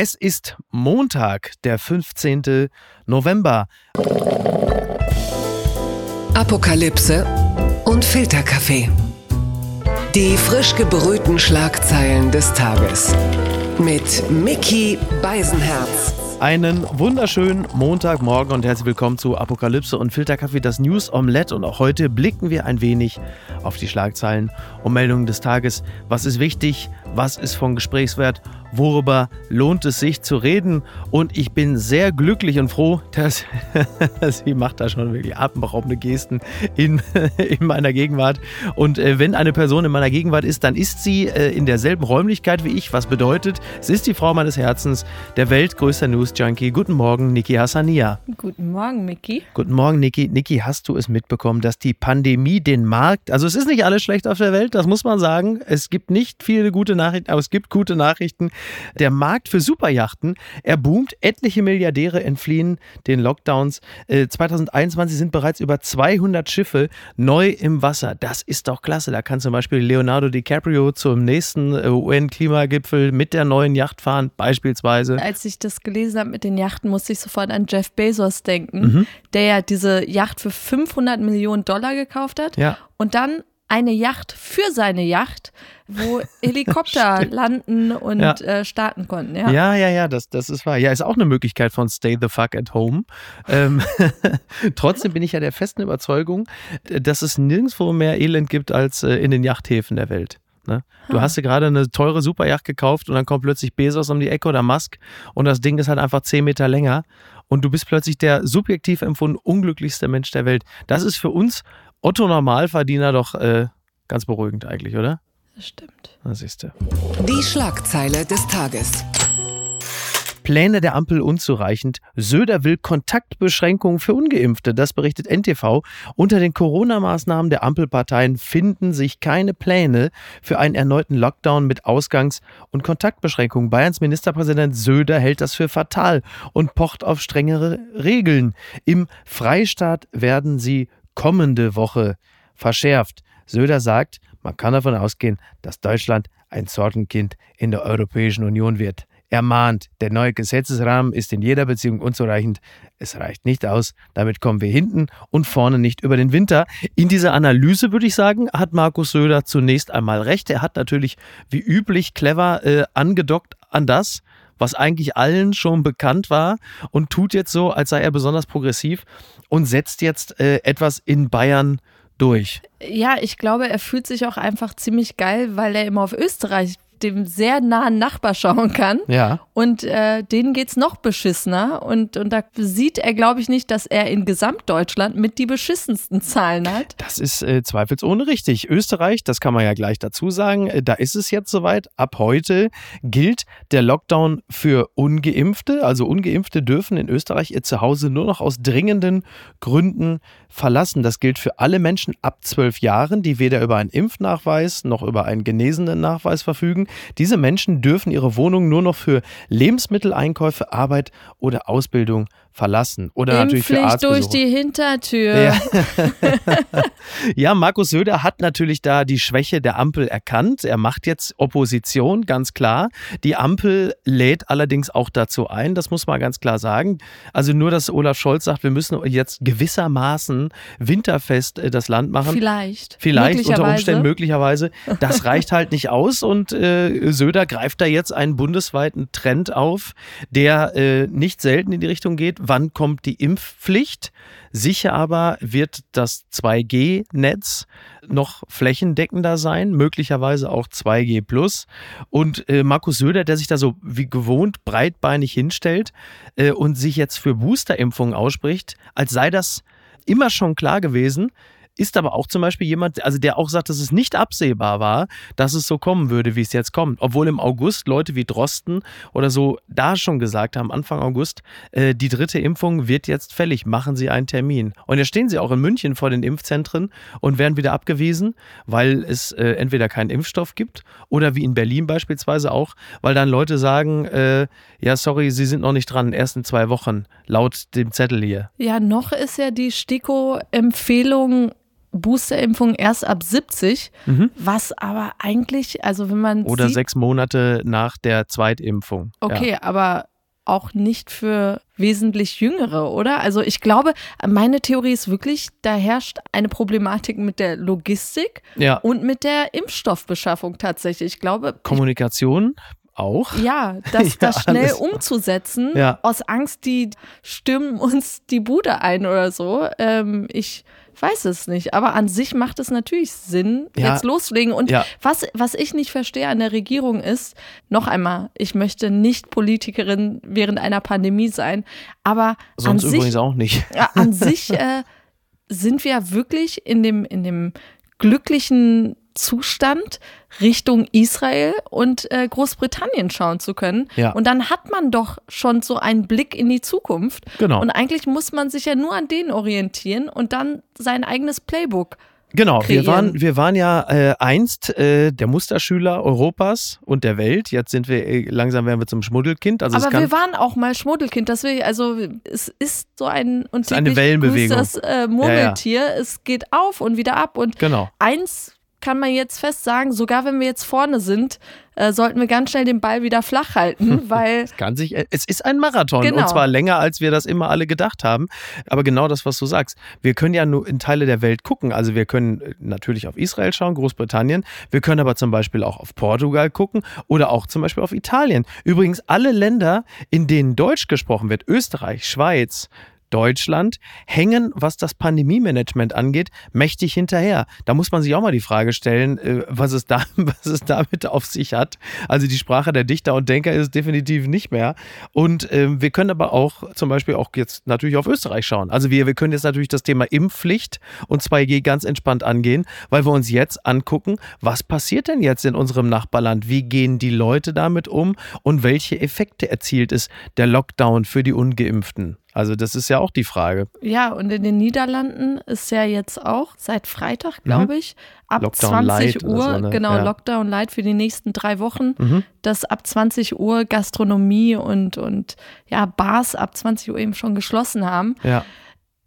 Es ist Montag, der 15. November. Apokalypse und Filterkaffee. Die frisch gebrühten Schlagzeilen des Tages. Mit Mickey Beisenherz. Einen wunderschönen Montagmorgen und herzlich willkommen zu Apokalypse und Filterkaffee, das News Omelette. Und auch heute blicken wir ein wenig auf die Schlagzeilen und Meldungen des Tages. Was ist wichtig? Was ist von Gesprächswert? worüber lohnt es sich zu reden. Und ich bin sehr glücklich und froh, dass sie macht da schon wirklich atemberaubende Gesten in, in meiner Gegenwart. Und äh, wenn eine Person in meiner Gegenwart ist, dann ist sie äh, in derselben Räumlichkeit wie ich, was bedeutet, es ist die Frau meines Herzens, der weltgrößte News-Junkie. Guten Morgen, Niki Hassania. Guten Morgen, Miki. Guten Morgen, Niki. Niki, hast du es mitbekommen, dass die Pandemie den Markt, also es ist nicht alles schlecht auf der Welt, das muss man sagen. Es gibt nicht viele gute Nachrichten, aber es gibt gute Nachrichten. Der Markt für Superjachten, er boomt. Etliche Milliardäre entfliehen den Lockdowns. 2021 äh, sind bereits über 200 Schiffe neu im Wasser. Das ist doch klasse. Da kann zum Beispiel Leonardo DiCaprio zum nächsten äh, UN-Klimagipfel mit der neuen Yacht fahren, beispielsweise. Als ich das gelesen habe mit den Yachten, musste ich sofort an Jeff Bezos denken, mhm. der ja diese Yacht für 500 Millionen Dollar gekauft hat. Ja. Und dann eine Yacht für seine Yacht, wo Helikopter landen und ja. äh, starten konnten. Ja, ja, ja, ja das, das ist wahr. Ja, ist auch eine Möglichkeit von Stay the fuck at home. Ähm, trotzdem bin ich ja der festen Überzeugung, dass es nirgendwo mehr Elend gibt als äh, in den Yachthäfen der Welt. Ne? Du hast dir gerade eine teure Superjacht gekauft und dann kommt plötzlich Bezos um die Ecke oder Musk und das Ding ist halt einfach 10 Meter länger und du bist plötzlich der subjektiv empfunden unglücklichste Mensch der Welt. Das ist für uns Otto Normalverdiener doch äh, ganz beruhigend eigentlich, oder? Das stimmt. Na, siehst du. Die Schlagzeile des Tages. Pläne der Ampel unzureichend. Söder will Kontaktbeschränkungen für Ungeimpfte. Das berichtet NTV. Unter den Corona-Maßnahmen der Ampelparteien finden sich keine Pläne für einen erneuten Lockdown mit Ausgangs- und Kontaktbeschränkungen. Bayerns Ministerpräsident Söder hält das für fatal und pocht auf strengere Regeln. Im Freistaat werden sie kommende Woche verschärft. Söder sagt, man kann davon ausgehen, dass Deutschland ein Sorgenkind in der Europäischen Union wird. Er mahnt, der neue Gesetzesrahmen ist in jeder Beziehung unzureichend. Es reicht nicht aus. Damit kommen wir hinten und vorne nicht über den Winter. In dieser Analyse würde ich sagen, hat Markus Söder zunächst einmal recht. Er hat natürlich wie üblich clever äh, angedockt an das, was eigentlich allen schon bekannt war und tut jetzt so, als sei er besonders progressiv und setzt jetzt äh, etwas in Bayern durch. Ja, ich glaube, er fühlt sich auch einfach ziemlich geil, weil er immer auf Österreich dem sehr nahen Nachbar schauen kann. Ja. Und äh, denen geht es noch beschissener. Und, und da sieht er, glaube ich, nicht, dass er in Gesamtdeutschland mit die beschissensten Zahlen hat. Das ist äh, zweifelsohne richtig. Österreich, das kann man ja gleich dazu sagen, äh, da ist es jetzt soweit. Ab heute gilt der Lockdown für Ungeimpfte. Also Ungeimpfte dürfen in Österreich ihr Zuhause nur noch aus dringenden Gründen verlassen. Das gilt für alle Menschen ab zwölf Jahren, die weder über einen Impfnachweis noch über einen genesenen Nachweis verfügen. Diese Menschen dürfen ihre Wohnung nur noch für Lebensmitteleinkäufe, Arbeit oder Ausbildung verlassen. Oder natürlich für Arztbesuche. durch die Hintertür. Ja. ja, Markus Söder hat natürlich da die Schwäche der Ampel erkannt. Er macht jetzt Opposition, ganz klar. Die Ampel lädt allerdings auch dazu ein, das muss man ganz klar sagen. Also nur, dass Olaf Scholz sagt, wir müssen jetzt gewissermaßen winterfest äh, das Land machen. Vielleicht. Vielleicht, unter Umständen möglicherweise. Das reicht halt nicht aus und äh, Söder greift da jetzt einen bundesweiten Trend auf, der äh, nicht selten in die Richtung geht, wann kommt die Impfpflicht. Sicher aber wird das 2G-Netz noch flächendeckender sein, möglicherweise auch 2G Plus. Und äh, Markus Söder, der sich da so wie gewohnt breitbeinig hinstellt äh, und sich jetzt für Boosterimpfungen ausspricht, als sei das immer schon klar gewesen, ist aber auch zum Beispiel jemand, also der auch sagt, dass es nicht absehbar war, dass es so kommen würde, wie es jetzt kommt. Obwohl im August Leute wie Drosten oder so da schon gesagt haben, Anfang August, äh, die dritte Impfung wird jetzt fällig, machen Sie einen Termin. Und jetzt stehen sie auch in München vor den Impfzentren und werden wieder abgewiesen, weil es äh, entweder keinen Impfstoff gibt oder wie in Berlin beispielsweise auch, weil dann Leute sagen, äh, ja, sorry, Sie sind noch nicht dran, erst in zwei Wochen, laut dem Zettel hier. Ja, noch ist ja die STIKO-Empfehlung Boosterimpfung erst ab 70, mhm. was aber eigentlich, also wenn man. Oder sieht, sechs Monate nach der Zweitimpfung. Okay, ja. aber auch nicht für wesentlich jüngere, oder? Also ich glaube, meine Theorie ist wirklich, da herrscht eine Problematik mit der Logistik ja. und mit der Impfstoffbeschaffung tatsächlich. Ich glaube. Kommunikation auch. Ja, das, das ja, schnell umzusetzen, ja. aus Angst, die stürmen uns die Bude ein oder so. Ähm, ich weiß es nicht, aber an sich macht es natürlich Sinn, ja. jetzt loslegen. Und ja. was, was ich nicht verstehe an der Regierung ist, noch einmal, ich möchte nicht Politikerin während einer Pandemie sein, aber Sonst an übrigens sich, auch nicht. an sich äh, sind wir wirklich in dem, in dem glücklichen Zustand, Richtung Israel und äh, Großbritannien schauen zu können. Ja. Und dann hat man doch schon so einen Blick in die Zukunft. Genau. Und eigentlich muss man sich ja nur an denen orientieren und dann sein eigenes Playbook Genau, kreieren. wir waren, wir waren ja äh, einst äh, der Musterschüler Europas und der Welt. Jetzt sind wir äh, langsam werden wir zum Schmuddelkind. Also Aber wir waren auch mal Schmuddelkind. Das will, also es ist so ein und ist eine Wellenbewegung. das äh, Murmeltier. Ja, ja. Es geht auf und wieder ab und genau. eins kann man jetzt fest sagen, sogar wenn wir jetzt vorne sind, äh, sollten wir ganz schnell den Ball wieder flach halten, weil. es kann sich, es ist ein Marathon genau. und zwar länger, als wir das immer alle gedacht haben. Aber genau das, was du sagst. Wir können ja nur in Teile der Welt gucken. Also wir können äh, natürlich auf Israel schauen, Großbritannien. Wir können aber zum Beispiel auch auf Portugal gucken oder auch zum Beispiel auf Italien. Übrigens alle Länder, in denen Deutsch gesprochen wird, Österreich, Schweiz, Deutschland hängen, was das Pandemie-Management angeht, mächtig hinterher. Da muss man sich auch mal die Frage stellen, äh, was es, da, was es damit auf sich hat. Also die Sprache der Dichter und Denker ist definitiv nicht mehr. Und äh, wir können aber auch zum Beispiel auch jetzt natürlich auf Österreich schauen. Also wir, wir können jetzt natürlich das Thema Impfpflicht und 2G ganz entspannt angehen, weil wir uns jetzt angucken, was passiert denn jetzt in unserem Nachbarland? Wie gehen die Leute damit um und welche Effekte erzielt es der Lockdown für die Ungeimpften? Also das ist ja auch die Frage. Ja, und in den Niederlanden ist ja jetzt auch seit Freitag, glaube mhm. ich, ab Lockdown 20 Uhr, so, ne? genau, ja. Lockdown Light für die nächsten drei Wochen, mhm. dass ab 20 Uhr Gastronomie und, und ja, Bars ab 20 Uhr eben schon geschlossen haben. Ja.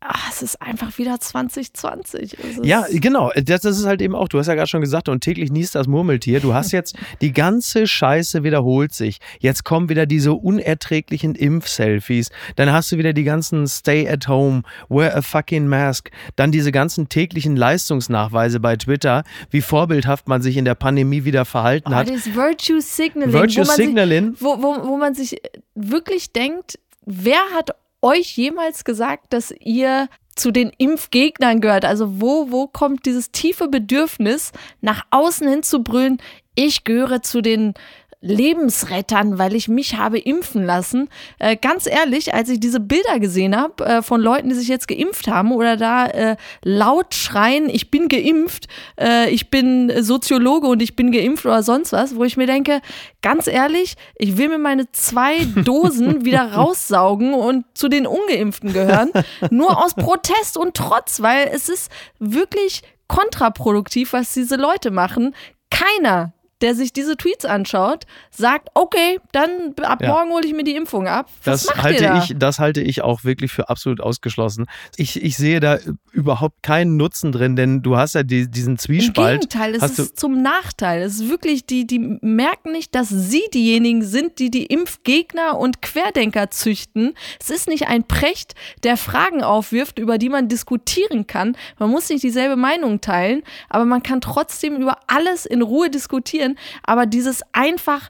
Ach, es ist einfach wieder 2020. ja, genau. Das, das, ist halt eben auch, du hast ja gerade schon gesagt, und täglich niest das Murmeltier. Du hast jetzt, die ganze Scheiße wiederholt sich. Jetzt kommen wieder diese unerträglichen Impf-Selfies. Dann hast du wieder die ganzen Stay at home, wear a fucking mask. Dann diese ganzen täglichen Leistungsnachweise bei Twitter, wie vorbildhaft man sich in der Pandemie wieder verhalten oh, hat. Das Virtue Signaling. Virtue wo Signaling. Sich, wo, wo, wo man sich wirklich denkt, wer hat euch jemals gesagt, dass ihr zu den Impfgegnern gehört? Also wo, wo kommt dieses tiefe Bedürfnis, nach außen hin zu brüllen, ich gehöre zu den Lebensrettern, weil ich mich habe impfen lassen. Äh, ganz ehrlich, als ich diese Bilder gesehen habe äh, von Leuten, die sich jetzt geimpft haben oder da äh, laut schreien, ich bin geimpft, äh, ich bin Soziologe und ich bin geimpft oder sonst was, wo ich mir denke, ganz ehrlich, ich will mir meine zwei Dosen wieder raussaugen und zu den Ungeimpften gehören, nur aus Protest und Trotz, weil es ist wirklich kontraproduktiv, was diese Leute machen. Keiner der sich diese Tweets anschaut, sagt, okay, dann ab ja. morgen hole ich mir die Impfung ab. Was das macht halte ihr da? ich, das halte ich auch wirklich für absolut ausgeschlossen. Ich, ich sehe da überhaupt keinen Nutzen drin, denn du hast ja die, diesen Zwiespalt. Im Gegenteil, es ist zum Nachteil. Es ist wirklich, die, die merken nicht, dass sie diejenigen sind, die die Impfgegner und Querdenker züchten. Es ist nicht ein Precht, der Fragen aufwirft, über die man diskutieren kann. Man muss nicht dieselbe Meinung teilen, aber man kann trotzdem über alles in Ruhe diskutieren. Aber dieses einfach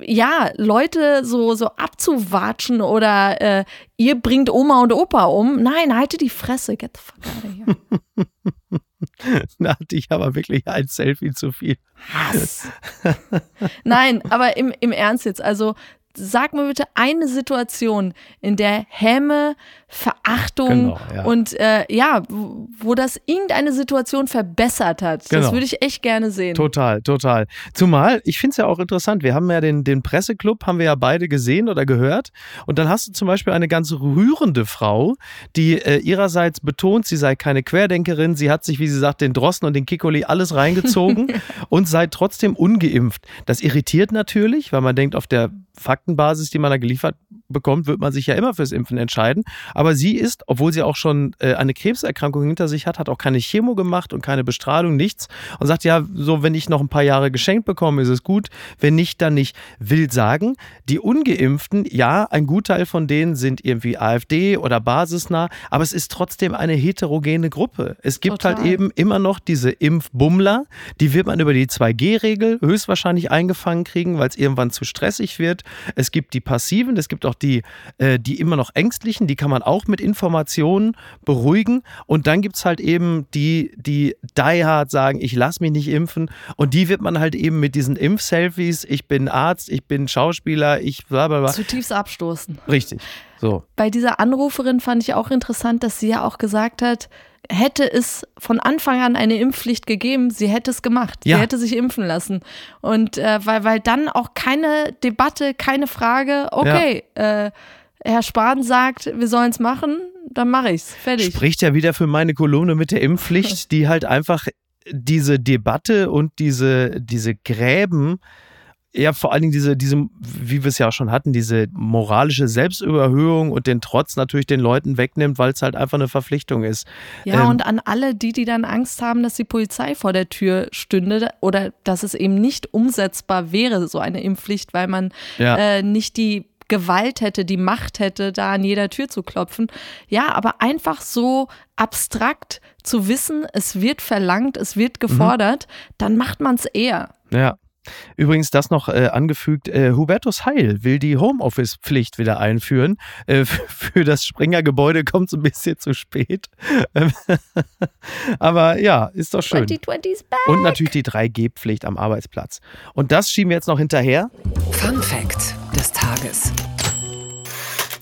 ja, Leute so, so abzuwatschen oder äh, ihr bringt Oma und Opa um. Nein, halte die Fresse, get the fuck out of here. da hatte ich aber wirklich ein Selfie zu viel. Hass. Nein, aber im, im Ernst jetzt, also sag mir bitte eine Situation, in der Häme, Verachtung genau, ja. und äh, ja, wo das irgendeine Situation verbessert hat. Genau. Das würde ich echt gerne sehen. Total, total. Zumal, ich finde es ja auch interessant, wir haben ja den, den Presseclub, haben wir ja beide gesehen oder gehört. Und dann hast du zum Beispiel eine ganz rührende Frau, die äh, ihrerseits betont, sie sei keine Querdenkerin, sie hat sich, wie sie sagt, den Drossen und den Kikoli alles reingezogen und sei trotzdem ungeimpft. Das irritiert natürlich, weil man denkt, auf der Faktenbasis, die man da geliefert bekommt, wird man sich ja immer fürs Impfen entscheiden. Aber sie ist, obwohl sie auch schon äh, eine Krebserkrankung hinter sich hat, hat auch keine Chemo gemacht und keine Bestrahlung, nichts. Und sagt, ja, so, wenn ich noch ein paar Jahre geschenkt bekomme, ist es gut. Wenn nicht, dann nicht. Will sagen, die Ungeimpften, ja, ein Gutteil von denen sind irgendwie AfD oder basisnah, aber es ist trotzdem eine heterogene Gruppe. Es gibt halt Total. halt eben immer noch diese Impfbummler, die wird man über die 2G-Regel höchstwahrscheinlich eingefangen kriegen, weil es irgendwann zu stressig wird. Es gibt die Passiven, es gibt auch die, äh, die immer noch Ängstlichen, die kann man auch mit Informationen beruhigen. Und dann gibt es halt eben die, die die hard sagen, ich lasse mich nicht impfen. Und die wird man halt eben mit diesen Impf-Selfies, ich bin Arzt, ich bin Schauspieler, ich bla bla bla. Zutiefst abstoßen. Richtig. So. Bei dieser Anruferin fand ich auch interessant, dass sie ja auch gesagt hat, hätte es von Anfang an eine Impfpflicht gegeben, sie hätte es gemacht. Ja. Sie hätte sich impfen lassen. Und äh, weil, weil dann auch keine Debatte, keine Frage, okay, ja. äh, Herr Spahn sagt, wir sollen es machen, dann mache ich es. Fertig. Spricht ja wieder für meine Kolumne mit der Impfpflicht, die halt einfach diese Debatte und diese, diese Gräben ja, vor allen Dingen diese, diese, wie wir es ja auch schon hatten, diese moralische Selbstüberhöhung und den Trotz natürlich den Leuten wegnimmt, weil es halt einfach eine Verpflichtung ist. Ja, ähm, und an alle, die, die dann Angst haben, dass die Polizei vor der Tür stünde oder dass es eben nicht umsetzbar wäre, so eine Impfpflicht, weil man ja. äh, nicht die Gewalt hätte, die Macht hätte, da an jeder Tür zu klopfen. Ja, aber einfach so abstrakt zu wissen, es wird verlangt, es wird mhm. gefordert, mhm. dann macht man es eher. Ja. Übrigens, das noch äh, angefügt, äh, Hubertus Heil will die Homeoffice-Pflicht wieder einführen. Äh, für das Springer-Gebäude kommt es ein bisschen zu spät. Aber ja, ist doch schön. 2020's back. Und natürlich die 3G-Pflicht am Arbeitsplatz. Und das schieben wir jetzt noch hinterher. Fun Fact des Tages.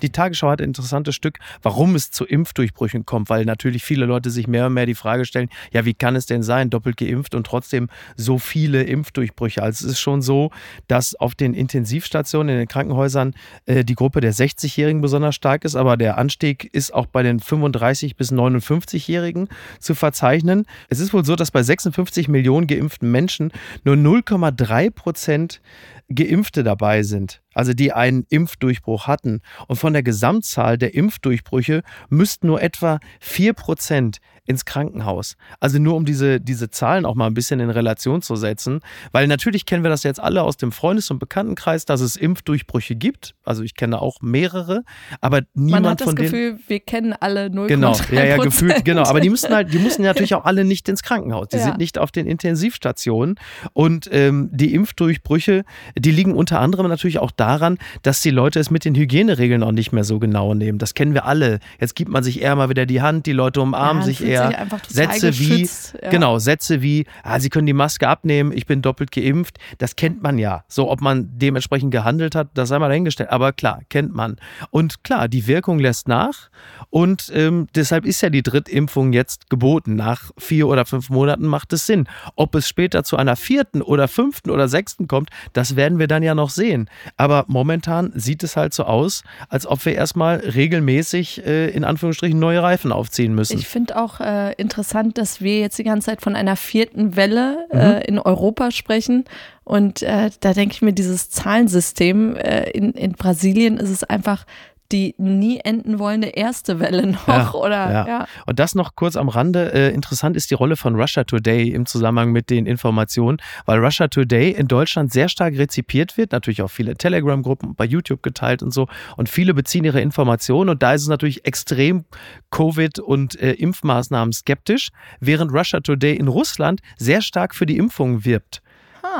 Die Tagesschau hat ein interessantes Stück, warum es zu Impfdurchbrüchen kommt, weil natürlich viele Leute sich mehr und mehr die Frage stellen, ja, wie kann es denn sein, doppelt geimpft und trotzdem so viele Impfdurchbrüche? Also es ist schon so, dass auf den Intensivstationen, in den Krankenhäusern äh, die Gruppe der 60-Jährigen besonders stark ist, aber der Anstieg ist auch bei den 35 bis 59-Jährigen zu verzeichnen. Es ist wohl so, dass bei 56 Millionen geimpften Menschen nur 0,3 Prozent Geimpfte dabei sind, also die einen Impfdurchbruch hatten. Und von der Gesamtzahl der Impfdurchbrüche müssten nur etwa 4 Prozent ins Krankenhaus. Also nur um diese, diese Zahlen auch mal ein bisschen in Relation zu setzen, weil natürlich kennen wir das jetzt alle aus dem Freundes- und Bekanntenkreis, dass es Impfdurchbrüche gibt. Also ich kenne auch mehrere, aber niemand Man hat das Gefühl, wir kennen alle 0,3 Genau, ja, ja, gefühlt, genau. Aber die müssen halt, die müssen natürlich auch alle nicht ins Krankenhaus. Die ja. sind nicht auf den Intensivstationen. Und ähm, die Impfdurchbrüche, die liegen unter anderem natürlich auch daran, dass die Leute es mit den Hygieneregeln auch nicht mehr so genau nehmen. Das kennen wir alle. Jetzt gibt man sich eher mal wieder die Hand, die Leute umarmen ja, sich eher eher Sätze wie, ja. genau, Sätze wie, ah, Sie können die Maske abnehmen, ich bin doppelt geimpft. Das kennt man ja. So, ob man dementsprechend gehandelt hat, das sei mal dahingestellt. Aber klar, kennt man. Und klar, die Wirkung lässt nach. Und ähm, deshalb ist ja die Drittimpfung jetzt geboten. Nach vier oder fünf Monaten macht es Sinn. Ob es später zu einer vierten oder fünften oder sechsten kommt, das werden wir dann ja noch sehen. Aber momentan sieht es halt so aus, als ob wir erstmal regelmäßig äh, in Anführungsstrichen neue Reifen aufziehen müssen. Ich finde auch äh, interessant, dass wir jetzt die ganze Zeit von einer vierten Welle äh, mhm. in Europa sprechen. Und äh, da denke ich mir, dieses Zahlensystem äh, in, in Brasilien ist es einfach die nie enden wollende erste Welle noch, ja, oder? Ja. ja. Und das noch kurz am Rande. Äh, interessant ist die Rolle von Russia Today im Zusammenhang mit den Informationen, weil Russia Today in Deutschland sehr stark rezipiert wird, natürlich auch viele Telegram-Gruppen bei YouTube geteilt und so. Und viele beziehen ihre Informationen und da ist es natürlich extrem Covid- und äh, Impfmaßnahmen skeptisch, während Russia Today in Russland sehr stark für die Impfungen wirbt.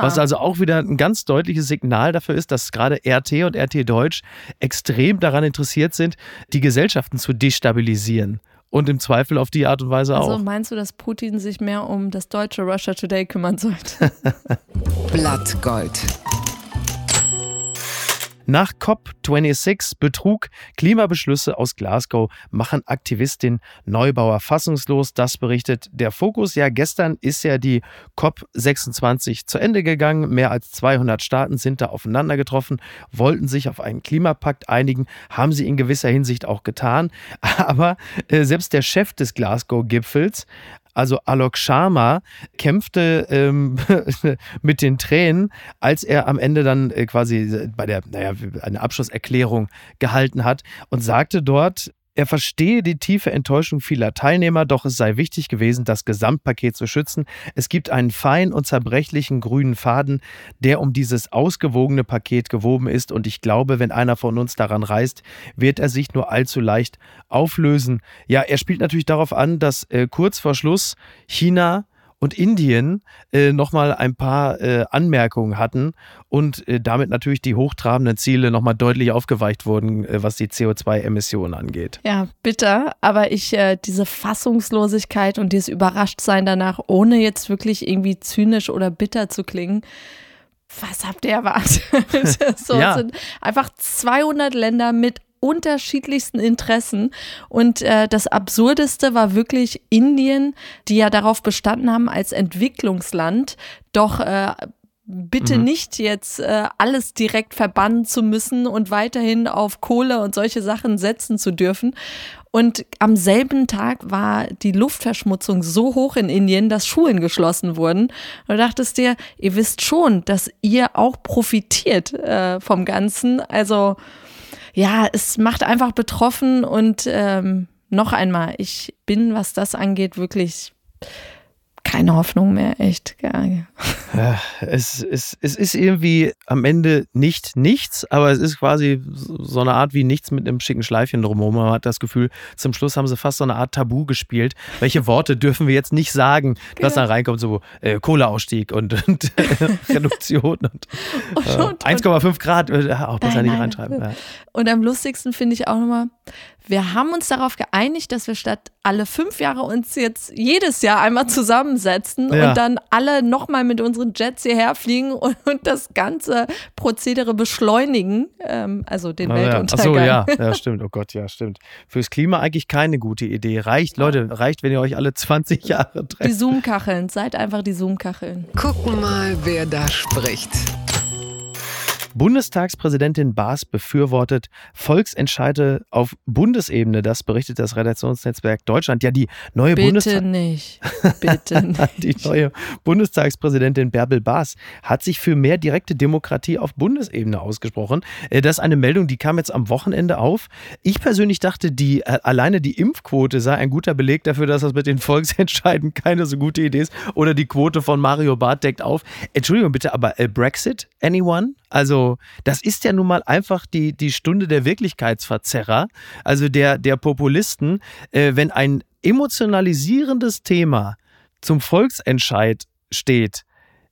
Was also auch wieder ein ganz deutliches Signal dafür ist, dass gerade RT und RT Deutsch extrem daran interessiert sind, die Gesellschaften zu destabilisieren. Und im Zweifel auf die Art und Weise also auch. Also meinst du, dass Putin sich mehr um das deutsche Russia Today kümmern sollte? Blattgold. Nach COP26 Betrug, Klimabeschlüsse aus Glasgow machen Aktivistin Neubauer fassungslos. Das berichtet der Fokus. Ja, gestern ist ja die COP26 zu Ende gegangen. Mehr als 200 Staaten sind da aufeinander getroffen, wollten sich auf einen Klimapakt einigen, haben sie in gewisser Hinsicht auch getan. Aber äh, selbst der Chef des Glasgow-Gipfels also Alok Sharma, kämpfte ähm, mit den Tränen, als er am Ende dann äh, quasi bei der, naja, eine Abschlusserklärung gehalten hat und sagte dort, er verstehe die tiefe Enttäuschung vieler Teilnehmer, doch es sei wichtig gewesen, das Gesamtpaket zu schützen. Es gibt einen feinen und zerbrechlichen grünen Faden, der um dieses ausgewogene Paket gewoben ist und ich glaube, wenn einer von uns daran reißt, wird er sich nur allzu leicht auflösen. Ja, er spielt natürlich darauf an, dass äh, kurz vor Schluss China und Indien äh, nochmal ein paar äh, Anmerkungen hatten und äh, damit natürlich die hochtrabenden Ziele nochmal deutlich aufgeweicht wurden, äh, was die CO2-Emissionen angeht. Ja, bitter, aber ich, äh, diese Fassungslosigkeit und dieses Überraschtsein danach, ohne jetzt wirklich irgendwie zynisch oder bitter zu klingen, was habt ihr erwartet? so ja. sind einfach 200 Länder mit unterschiedlichsten Interessen. Und äh, das Absurdeste war wirklich Indien, die ja darauf bestanden haben, als Entwicklungsland doch äh, bitte mhm. nicht jetzt äh, alles direkt verbannen zu müssen und weiterhin auf Kohle und solche Sachen setzen zu dürfen. Und am selben Tag war die Luftverschmutzung so hoch in Indien, dass Schulen geschlossen wurden. Und du dachtest dir, ihr wisst schon, dass ihr auch profitiert äh, vom Ganzen. Also ja, es macht einfach betroffen und ähm, noch einmal, ich bin, was das angeht, wirklich keine Hoffnung mehr, echt. Ja, es, es, es ist irgendwie am Ende nicht nichts, aber es ist quasi so eine Art wie nichts mit einem schicken Schleifchen drumherum. Man hat das Gefühl, zum Schluss haben sie fast so eine Art Tabu gespielt. Welche Worte dürfen wir jetzt nicht sagen, was genau. da reinkommt? So äh, Kohleausstieg und, und Reduktion und, äh, 1,5 Grad, äh, auch besser nein, nicht nein. reinschreiben. Ja. Und am lustigsten finde ich auch nochmal, wir haben uns darauf geeinigt, dass wir statt alle fünf Jahre uns jetzt jedes Jahr einmal zusammensetzen ja. und dann alle nochmal mit unseren Jets hierher fliegen und, und das ganze Prozedere beschleunigen, ähm, also den ah, Weltuntergang. Ja. Ach so, ja, ja, stimmt. Oh Gott, ja, stimmt. Fürs Klima eigentlich keine gute Idee. Reicht, Leute, reicht, wenn ihr euch alle 20 Jahre trefft. Die Zoom-Kacheln, seid einfach die Zoom-Kacheln. Gucken mal, wer da spricht. Bundestagspräsidentin Baas befürwortet Volksentscheide auf Bundesebene. Das berichtet das Redaktionsnetzwerk Deutschland. Ja, die neue Bitte Bundestag nicht. Bitte nicht. die neue Bundestagspräsidentin Bärbel Baas hat sich für mehr direkte Demokratie auf Bundesebene ausgesprochen. Äh, das ist eine Meldung, die kam jetzt am Wochenende auf. Ich persönlich dachte, die äh, alleine die Impfquote sei ein guter Beleg dafür, dass das mit den Volksentscheiden keine so gute Idee ist. Oder die Quote von Mario Barth deckt auf. Entschuldigung bitte, aber äh, Brexit? Anyone? Also, das ist ja nun mal einfach die, die Stunde der Wirklichkeitsverzerrer, also der, der Populisten. Äh, wenn ein emotionalisierendes Thema zum Volksentscheid steht,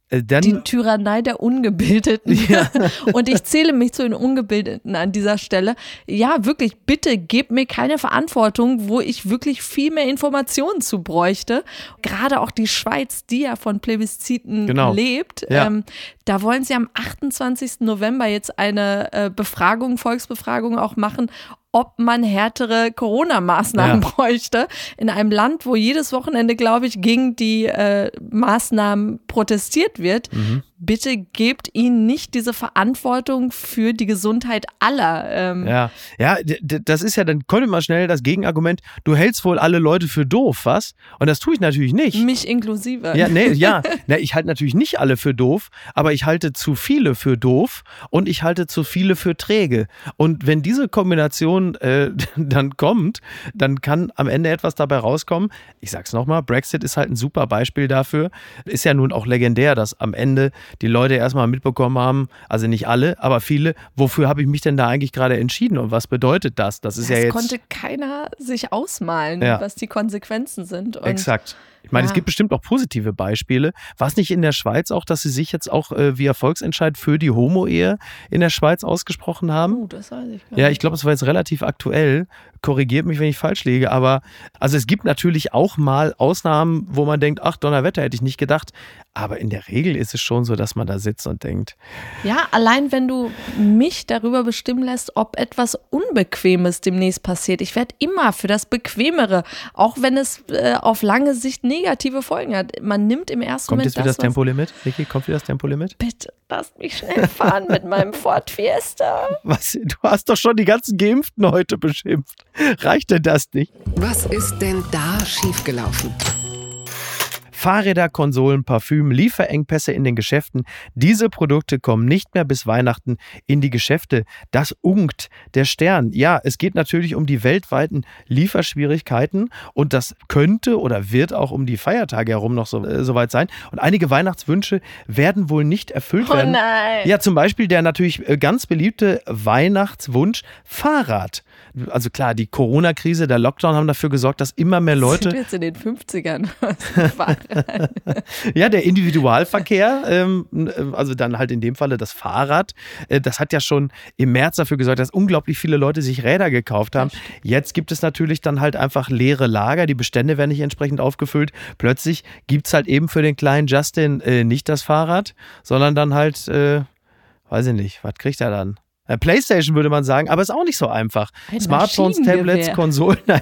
dann, die Tyrannei der Ungebildeten. Ja. Und ich zähle mich zu den Ungebildeten an dieser Stelle. Ja, wirklich, bitte gebt mir keine Verantwortung, wo ich wirklich viel mehr Informationen zu bräuchte. Gerade auch die Schweiz, die ja von Plebisziten genau. lebt. Ja. Ähm, da wollen sie am 28. November jetzt eine äh, Befragung, Volksbefragung auch machen, ob man härtere Corona-Maßnahmen ja. bräuchte. In einem Land, wo jedes Wochenende, glaube ich, gegen die äh, Maßnahmen protestiert wird. Mhm bitte gebt ihnen nicht diese Verantwortung für die Gesundheit aller. Ähm. Ja, ja, das ist ja, dann kommt immer schnell das Gegenargument, du hältst wohl alle Leute für doof, was? Und das tue ich natürlich nicht. Mich inklusive. Ja, nee, ja. nee, ich halte natürlich nicht alle für doof, aber ich halte zu viele für doof und ich halte zu viele für träge. Und wenn diese Kombination äh, dann kommt, dann kann am Ende etwas dabei rauskommen. Ich sag's nochmal, Brexit ist halt ein super Beispiel dafür. Ist ja nun auch legendär, dass am Ende die Leute erstmal mitbekommen haben, also nicht alle, aber viele, wofür habe ich mich denn da eigentlich gerade entschieden und was bedeutet das? Das ist das ja jetzt. konnte keiner sich ausmalen, ja. was die Konsequenzen sind. Und Exakt. Ich meine, ja. es gibt bestimmt auch positive Beispiele. War es nicht in der Schweiz auch, dass sie sich jetzt auch äh, via Volksentscheid für die Homo-Ehe in der Schweiz ausgesprochen haben? Oh, das weiß ich gar Ja, ich glaube, es war jetzt relativ aktuell. Korrigiert mich, wenn ich falsch liege. Aber also es gibt natürlich auch mal Ausnahmen, wo man denkt, ach, Donnerwetter hätte ich nicht gedacht. Aber in der Regel ist es schon so, dass man da sitzt und denkt. Ja, allein wenn du mich darüber bestimmen lässt, ob etwas Unbequemes demnächst passiert. Ich werde immer für das Bequemere, auch wenn es äh, auf lange Sicht negative Folgen hat. Man nimmt im ersten Kommt Moment. Kommt jetzt wieder das, Tempolimit? Vicky, kommt wieder das Tempolimit? Bitte, lasst mich schnell fahren mit meinem Ford Fiesta. Was? Du hast doch schon die ganzen Geimpften heute beschimpft. Reicht denn das nicht? Was ist denn da schiefgelaufen? Fahrräder, Konsolen, Parfüm, Lieferengpässe in den Geschäften. Diese Produkte kommen nicht mehr bis Weihnachten in die Geschäfte. Das ungt der Stern. Ja, es geht natürlich um die weltweiten Lieferschwierigkeiten und das könnte oder wird auch um die Feiertage herum noch so, äh, soweit sein. Und einige Weihnachtswünsche werden wohl nicht erfüllt Oh werden. nein. Ja, zum Beispiel der natürlich äh, ganz beliebte Weihnachtswunsch Fahrrad. Also klar, die Corona-Krise, der Lockdown haben dafür gesorgt, dass immer mehr Sind Leute wir jetzt in den 50ern? Ja, der Individualverkehr, ähm, also dann halt in dem Falle das Fahrrad, äh, das hat ja schon im März dafür gesorgt, dass unglaublich viele Leute sich Räder gekauft haben. Jetzt gibt es natürlich dann halt einfach leere Lager, die Bestände werden nicht entsprechend aufgefüllt. Plötzlich gibt es halt eben für den kleinen Justin äh, nicht das Fahrrad, sondern dann halt, äh, weiß ich nicht, was kriegt er dann? Äh, Playstation würde man sagen, aber ist auch nicht so einfach. Ein Smartphones. Tablets, Konsolen, nein,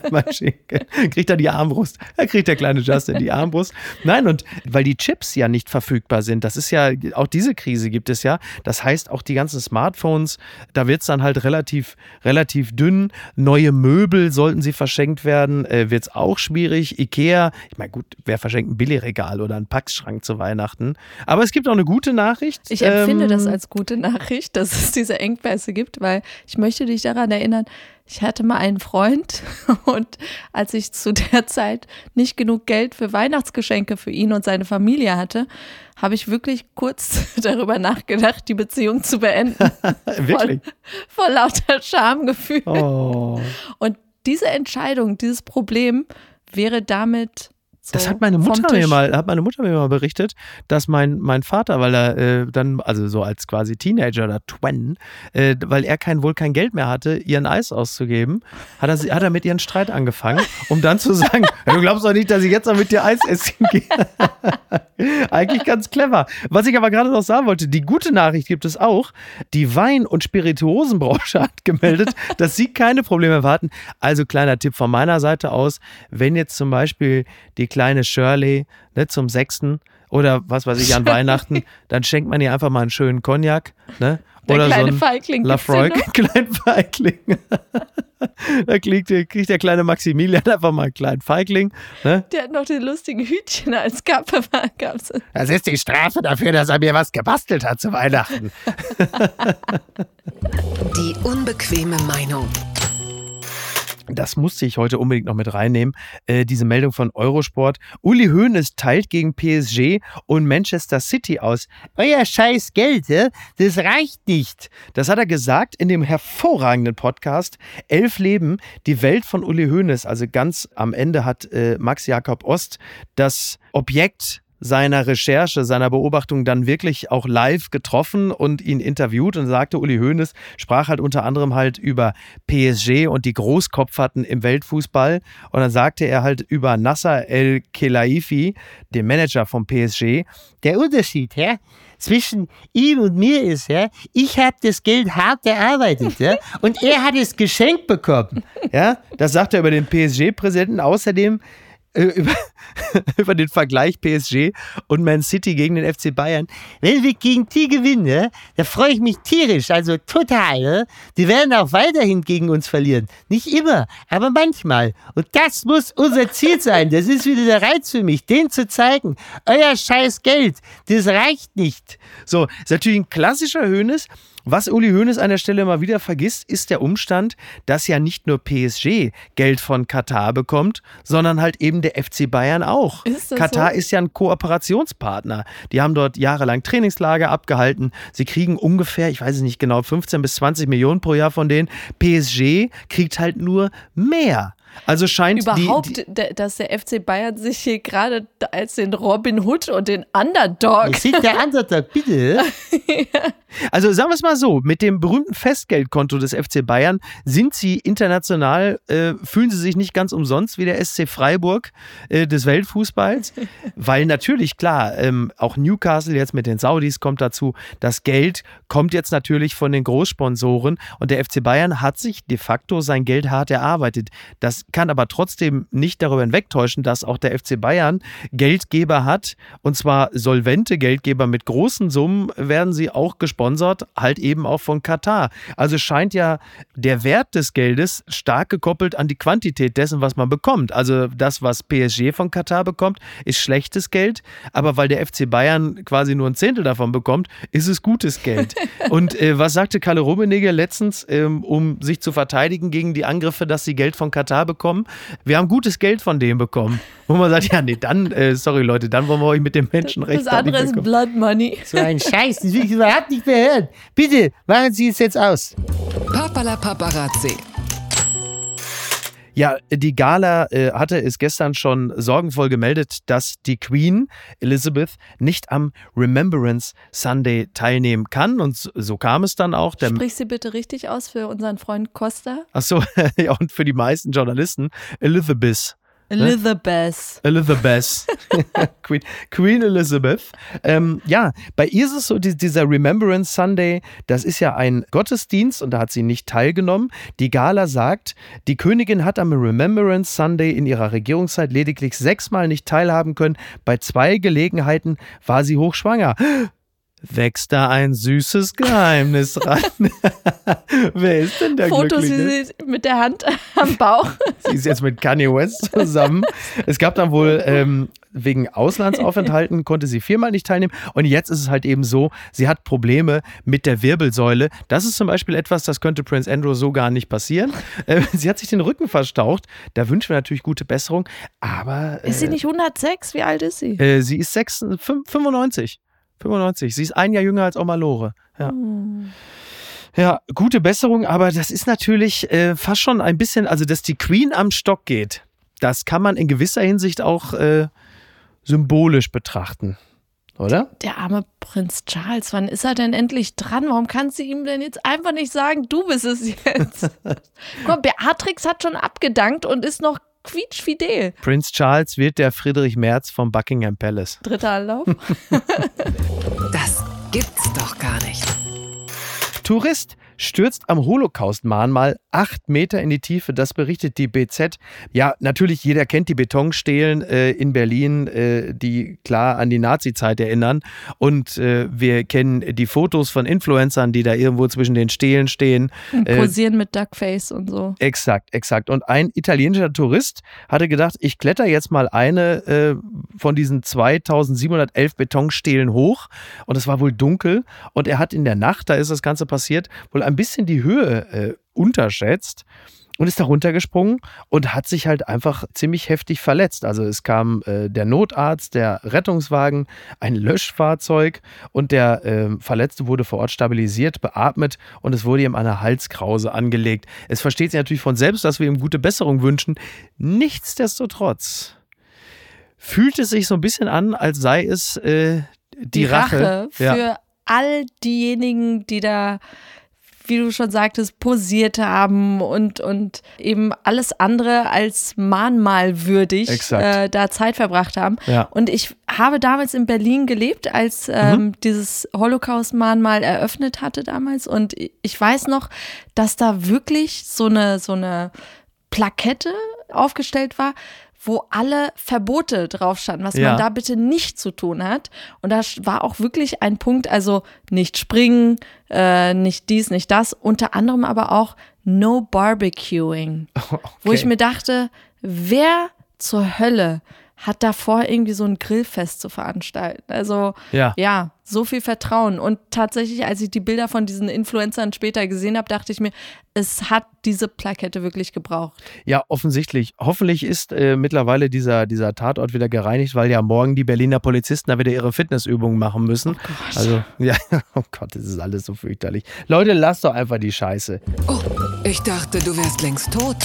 kriegt er die Armbrust. Da kriegt der kleine Justin die Armbrust. Nein, und weil die Chips ja nicht verfügbar sind, das ist ja, auch diese Krise gibt es ja. Das heißt, auch die ganzen Smartphones, da wird es dann halt relativ, relativ dünn. Neue Möbel sollten sie verschenkt werden, äh, wird es auch schwierig. Ikea, ich meine, gut, wer verschenkt ein Billigregal oder einen Packschrank zu Weihnachten? Aber es gibt auch eine gute Nachricht. Ich empfinde Ähm, das als gute Nachricht, dass es diese Engpässe gibt, weil ich möchte dich daran erinnern, ich hatte mal einen Freund und als ich zu der Zeit nicht genug Geld für Weihnachtsgeschenke für ihn und seine Familie hatte, habe ich wirklich kurz darüber nachgedacht, die Beziehung zu beenden. Wirklich? Vor lauter Schamgefühl. Oh. Und diese Entscheidung, dieses Problem wäre damit so Das hat meine Mutter mir mal, hat meine Mutter mir mal berichtet, dass mein, mein Vater, weil er äh, dann, also so als quasi Teenager oder Twen, äh, weil er kein, wohl kein Geld mehr hatte, ihren Eis auszugeben, hat er, hat er mit ihren Streit angefangen, um dann zu sagen, "Ja, du glaubst doch nicht, dass ich jetzt noch mit dir Eis essen gehe. Eigentlich ganz clever. Was ich aber gerade noch sagen wollte, die gute Nachricht gibt es auch. Die Wein- und Spirituosenbranche hat gemeldet, dass sie keine Probleme erwarten. Also kleiner Tipp von meiner Seite aus, wenn jetzt zum Beispiel die kleine Shirley ne, zum Sechsten oder was weiß ich an Weihnachten, dann schenkt man ihr einfach mal einen schönen Cognac. Ne? Der oder kleine so ein Feigling. Lafroy, kleinen Feigling. da kriegt, der- kriegt der kleine Maximilian einfach mal einen kleinen Feigling. Ne? Der hat noch den lustigen Hütchen als Kappe. Gab's. Das ist die Strafe dafür, dass er mir was gebastelt hat zu Weihnachten. Die unbequeme Meinung. Das musste ich heute unbedingt noch mit reinnehmen. Äh, diese Meldung von Eurosport. Uli Hoeneß teilt gegen PSG und Manchester City aus. Euer scheiß Geld, das reicht nicht. Das hat er gesagt in dem hervorragenden Podcast Elf Leben, die Welt von Uli Hoeneß. Also ganz am Ende hat äh, Max Jakob Ost das Objekt seiner Recherche, seiner Beobachtung dann wirklich auch live getroffen und ihn interviewt und sagte, Uli Hoeneß sprach halt unter anderem halt über PSG und die Großkopferten im Weltfußball und dann sagte er halt über Nasser El Khelaifi, dem Manager vom PSG, der Unterschied, ja, zwischen ihm und mir ist, ja, ich habe das Geld hart erarbeitet, ja, und er hat es geschenkt bekommen. Ja, das sagt er über den PSG-Präsidenten. Außerdem äh, über, über den Vergleich PSG und Man City gegen den FC Bayern. Wenn wir gegen die gewinnen, ja, da freue ich mich tierisch, also total. Ja. Die werden auch weiterhin gegen uns verlieren. Nicht immer, aber manchmal. Und das muss unser Ziel sein. Das ist wieder der Reiz für mich, den zu zeigen. Euer scheiß Geld, das reicht nicht. So, ist natürlich ein klassischer Hönes. Was Uli Hoeneß an der Stelle mal wieder vergisst, ist der Umstand, dass ja nicht nur PSG Geld von Katar bekommt, sondern halt eben der FC Bayern auch. Ist Katar so? ist ja ein Kooperationspartner. Die haben dort jahrelang Trainingslager abgehalten. Sie kriegen ungefähr, ich weiß es nicht genau, 15 bis 20 Millionen pro Jahr von denen. PSG kriegt halt nur mehr. Also scheint Überhaupt, die, die dass der FC Bayern sich hier gerade als den Robin Hood und den Underdog. sind der Underdog, bitte. Also sagen wir es mal so, mit dem berühmten Festgeldkonto des FC Bayern sind sie international, äh, fühlen sie sich nicht ganz umsonst wie der SC Freiburg äh, des Weltfußballs, weil natürlich, klar, ähm, auch Newcastle jetzt mit den Saudis kommt dazu, das Geld kommt jetzt natürlich von den Großsponsoren und der FC Bayern hat sich de facto sein Geld hart erarbeitet. Das Das kann aber trotzdem nicht darüber hinwegtäuschen, dass auch der FC Bayern Geldgeber hat. Und zwar solvente Geldgeber mit großen Summen werden sie auch gesponsert, halt eben auch von Katar. Also scheint ja der Wert des Geldes stark gekoppelt an die Quantität dessen, was man bekommt. Also das, was PSG von Katar bekommt, ist schlechtes Geld. Aber weil der FC Bayern quasi nur ein Zehntel davon bekommt, ist es gutes Geld. Und äh, was sagte Kalle Rummenigge letztens, ähm, um sich zu verteidigen gegen die Angriffe, dass sie Geld von Katar bekommen? Wir haben gutes Geld von dem bekommen. Wo man sagt, ja, nee, dann, äh, sorry Leute, dann wollen wir euch mit dem Menschenrecht. Das andere ist Blood Money. So ein Scheiß, das will ich überhaupt nicht mehr hören. Bitte, machen Sie es jetzt aus. Papala Paparazzi. Ja, die Gala äh, hatte es gestern schon sorgenvoll gemeldet, dass die Queen Elizabeth nicht am Remembrance Sunday teilnehmen kann. Und so, kam es dann auch. Sprich sie bitte richtig aus für unseren Freund Costa. Ach so, ja, und für die meisten Journalisten Elizabeth. Elizabeth. Elizabeth. Queen, Queen Elizabeth. Ähm, ja, bei ihr ist es so, die, dieser Remembrance Sunday, das ist ja ein Gottesdienst und da hat sie nicht teilgenommen. Die Gala sagt, die Königin hat am Remembrance Sunday in ihrer Regierungszeit lediglich sechsmal nicht teilhaben können. Bei zwei Gelegenheiten war sie hochschwanger wächst da ein süßes Geheimnis ran. Wer ist denn der Fotos Glückliche? sie mit der Hand am Bauch. Sie ist jetzt mit Kanye West zusammen. Es gab dann wohl ähm, wegen Auslandsaufenthalten konnte sie viermal nicht teilnehmen. Und jetzt ist es halt eben so, sie hat Probleme mit der Wirbelsäule. Das ist zum Beispiel etwas, das könnte Prince Andrew so gar nicht passieren. Äh, sie hat sich den Rücken verstaucht. Da wünschen wir natürlich gute Besserung. Aber äh, Ist sie nicht 106? Wie alt ist sie? äh, sie ist 6, 95. 95. Sie ist ein Jahr jünger als Oma Lore. Ja. Hm. Ja, gute Besserung, aber das ist natürlich äh, fast schon ein bisschen, also dass die Queen am Stock geht, das kann man in gewisser Hinsicht auch äh, symbolisch betrachten, oder? Der arme Prinz Charles, wann ist er denn endlich dran? Warum kann sie ihm denn jetzt einfach nicht sagen, du bist es jetzt? Komm, Beatrix hat schon abgedankt und ist noch quietschfidel. Prinz Charles wird der Friedrich Merz vom Buckingham Palace. Dritter Anlauf. Das gibt's doch gar nicht. Tourist stürzt am Holocaust-Mahnmal acht Meter in die Tiefe. Das berichtet die BZ. Ja, natürlich, jeder kennt die Betonstelen äh, in Berlin, äh, die klar an die Nazi-Zeit erinnern. Und äh, wir kennen die Fotos von Influencern, die da irgendwo zwischen den Stelen stehen. Und Äh, Posieren mit Duckface und so. Exakt, exakt. Und ein italienischer Tourist hatte gedacht, ich kletter jetzt mal eine äh, von diesen 2711 Betonstelen hoch. Und es war wohl dunkel. Und er hat in der Nacht, da ist das Ganze passiert, wohl ein bisschen die Höhe äh, unterschätzt. Und ist da runtergesprungen und hat sich halt einfach ziemlich heftig verletzt. Also es kam äh, der Notarzt, der Rettungswagen, ein Löschfahrzeug und der äh, Verletzte wurde vor Ort stabilisiert, beatmet und es wurde ihm eine Halskrause angelegt. Es versteht sich natürlich von selbst, dass wir ihm gute Besserung wünschen. Nichtsdestotrotz fühlt es sich so ein bisschen an, als sei es äh, die, Rache, für Ja. all diejenigen, die da, wie du schon sagtest, posiert haben und, und eben alles andere als mahnmalwürdig äh, da Zeit verbracht haben. Ja. Und ich habe damals in Berlin gelebt, als ähm, Mhm. dieses Holocaust-Mahnmal eröffnet hatte damals. Und ich weiß noch, dass da wirklich so eine, so eine Plakette aufgestellt war, wo alle Verbote drauf standen, was Ja. man da bitte nicht zu tun hat. Und da war auch wirklich ein Punkt, also nicht springen, äh, nicht dies, nicht das, unter anderem aber auch No Barbecuing. Wo ich mir dachte, wer zur Hölle hat davor irgendwie so ein Grillfest zu veranstalten? Also Ja. ja, so viel Vertrauen. Und tatsächlich, als ich die Bilder von diesen Influencern später gesehen habe, dachte ich mir, es hat diese Plakette wirklich gebraucht. Ja, offensichtlich. Hoffentlich ist äh, mittlerweile dieser, dieser Tatort wieder gereinigt, weil ja morgen die Berliner Polizisten da wieder ihre Fitnessübungen machen müssen. Also, ja, oh Gott, das ist alles so fürchterlich. Leute, lasst doch einfach die Scheiße. Oh, ich dachte, du wärst längst tot.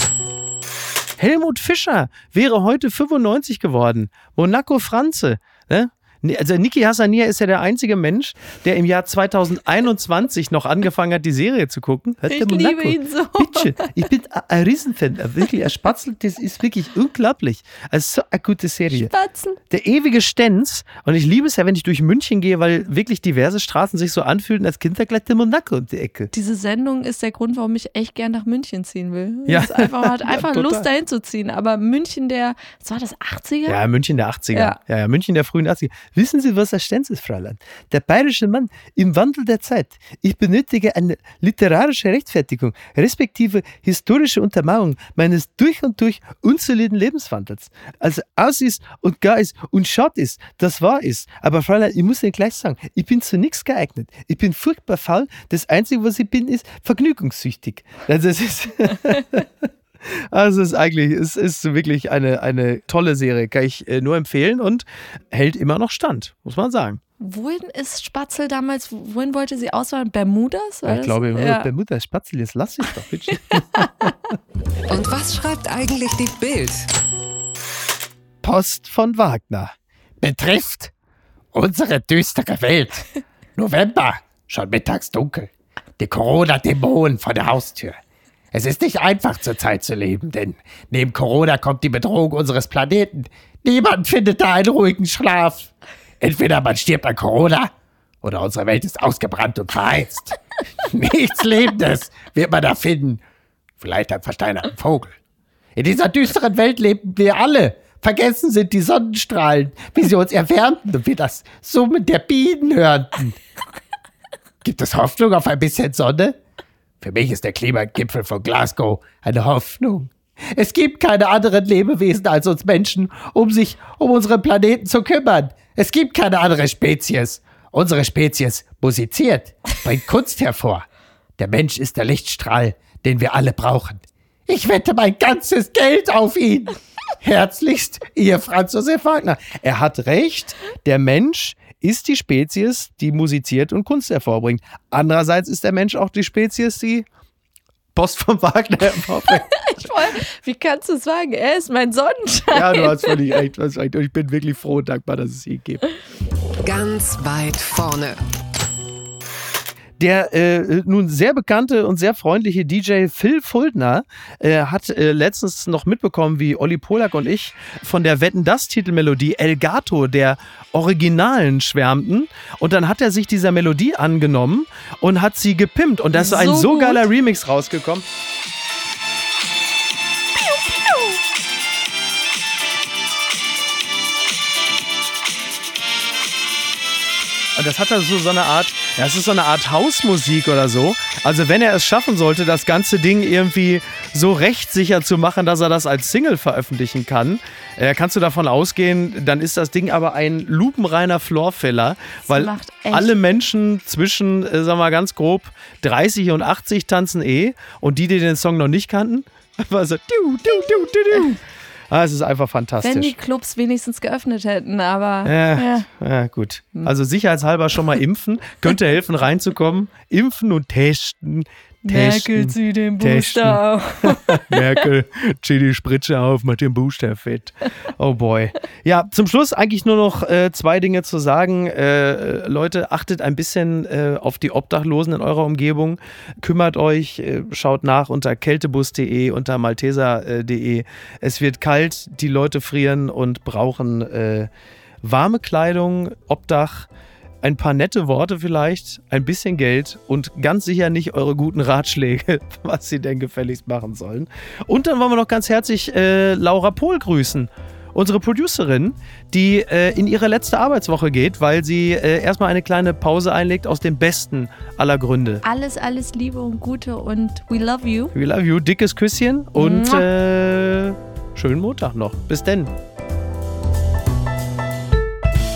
Helmut Fischer wäre heute 95 geworden. Monaco Franze. Ne? Also Niki Hassania ist ja der einzige Mensch, der im Jahr 2021 noch angefangen hat, die Serie zu gucken. Hört Ich liebe ihn so. Bitte, ich bin ein- Riesenfan. Wirklich, er spatzelt, das ist wirklich unglaublich. Also so eine gute Serie. Spatzen. Der ewige Stenz. Und ich liebe es ja, wenn ich durch München gehe, weil wirklich diverse Straßen sich so anfühlen, als Kind da gleich der Monaco um die Ecke. Diese Sendung ist der Grund, warum ich echt gern nach München ziehen will. Ja. Ist einfach, man hat einfach total. Lust, dahin zu ziehen. Aber München der, was war das, 80er? Ja, München der 80er. Ja. Ja. ja, München der frühen 80er. Wissen Sie, was der Stenz ist, Fräulein? Der bayerische Mann im Wandel der Zeit. Ich benötige eine literarische Rechtfertigung, respektive historische Untermauerung meines durch und durch unsoliden Lebenswandels. Also aus ist und gar ist und schaut ist, das wahr ist. Aber Fräulein, ich muss Ihnen gleich sagen, ich bin zu nichts geeignet. Ich bin furchtbar faul. Das Einzige, was ich bin, ist vergnügungssüchtig. Also es ist... Also es ist eigentlich, es ist wirklich eine, eine tolle Serie, kann ich äh, nur empfehlen und hält immer noch Stand, muss man sagen. Wohin ist Spatzel damals, wohin wollte sie auswandern? Bermudas? War ich glaube, ja. Mutter Spatzel, jetzt lass ich doch, bitte. Und was schreibt eigentlich die Bild? Post von Wagner. Betrifft unsere düstere Welt. November, schon mittags dunkel. Die Corona-Dämonen vor der Haustür. Es ist nicht einfach zurzeit zu leben, denn neben Corona kommt die Bedrohung unseres Planeten. Niemand findet da einen ruhigen Schlaf. Entweder man stirbt an Corona oder unsere Welt ist ausgebrannt und verheizt. Nichts Lebendes wird man da finden. Vielleicht ein versteinerten Vogel. In dieser düsteren Welt leben wir alle. Vergessen sind die Sonnenstrahlen, wie sie uns erwärmten und wir das Summen der Bienen hörten. Gibt es Hoffnung auf ein bisschen Sonne? Für mich ist der Klimagipfel von Glasgow eine Hoffnung. Es gibt keine anderen Lebewesen als uns Menschen, um sich um unseren Planeten zu kümmern. Es gibt keine andere Spezies. Unsere Spezies musiziert, bringt Kunst hervor. Der Mensch ist der Lichtstrahl, den wir alle brauchen. Ich wette mein ganzes Geld auf ihn. Herzlichst, Ihr Franz Josef Wagner. Er hat recht, der Mensch ist die Spezies, die musiziert und Kunst hervorbringt. Andererseits ist der Mensch auch die Spezies, die Post von Wagner hervorbringt. Ich wollte- Wie kannst du sagen? Er ist mein Sonnenschein. ja, du hast völlig recht. Und ich bin wirklich froh und dankbar, dass es ihn gibt. Ganz weit vorne. Der äh, nun sehr bekannte und sehr freundliche DJ Phil Fuldner äh, hat äh, letztens noch mitbekommen, wie Olli Polak und ich von der Wetten das Titelmelodie El Gato der Originalen schwärmten und dann hat er sich dieser Melodie angenommen und hat sie gepimpt und da ist ein So so gut. geiler Remix rausgekommen. Das hat er so, so eine Art, ja, es ist so eine Art Hausmusik oder so. Also wenn er es schaffen sollte, das ganze Ding irgendwie so rechtssicher zu machen, dass er das als Single veröffentlichen kann, äh, kannst du davon ausgehen, dann ist das Ding aber ein lupenreiner Floorfiller, weil alle Menschen zwischen, äh, sagen wir mal ganz grob, 30 und 80 tanzen eh und die, die den Song noch nicht kannten, war so, du, du, du, du, du. Ah, es ist einfach fantastisch. Wenn die Clubs wenigstens geöffnet hätten, aber Ja, ja. ja, gut. Also sicherheitshalber schon mal impfen. Könnte helfen, reinzukommen. Impfen und testen. Merkel Testen. zieh den testen. Booster auf. Merkel, zieh die Spritze auf, mach den Booster fit. Oh boy. Ja, zum Schluss eigentlich nur noch äh, zwei Dinge zu sagen. Äh, Leute, achtet ein bisschen äh, auf die Obdachlosen in eurer Umgebung. Kümmert euch, äh, schaut nach unter kältebus.de, unter malteser.de. Es wird kalt, die Leute frieren und brauchen äh, warme Kleidung, Obdach ein paar nette Worte vielleicht, ein bisschen Geld und ganz sicher nicht eure guten Ratschläge, was sie denn gefälligst machen sollen. Und dann wollen wir noch ganz herzlich äh, Laura Pohl grüßen. Unsere Producerin, die äh, in ihre letzte Arbeitswoche geht, weil sie äh, erstmal eine kleine Pause einlegt aus dem besten aller Gründe. Alles, alles Liebe und Gute und we love you. We love you, dickes Küsschen und äh, schönen Montag noch. Bis denn.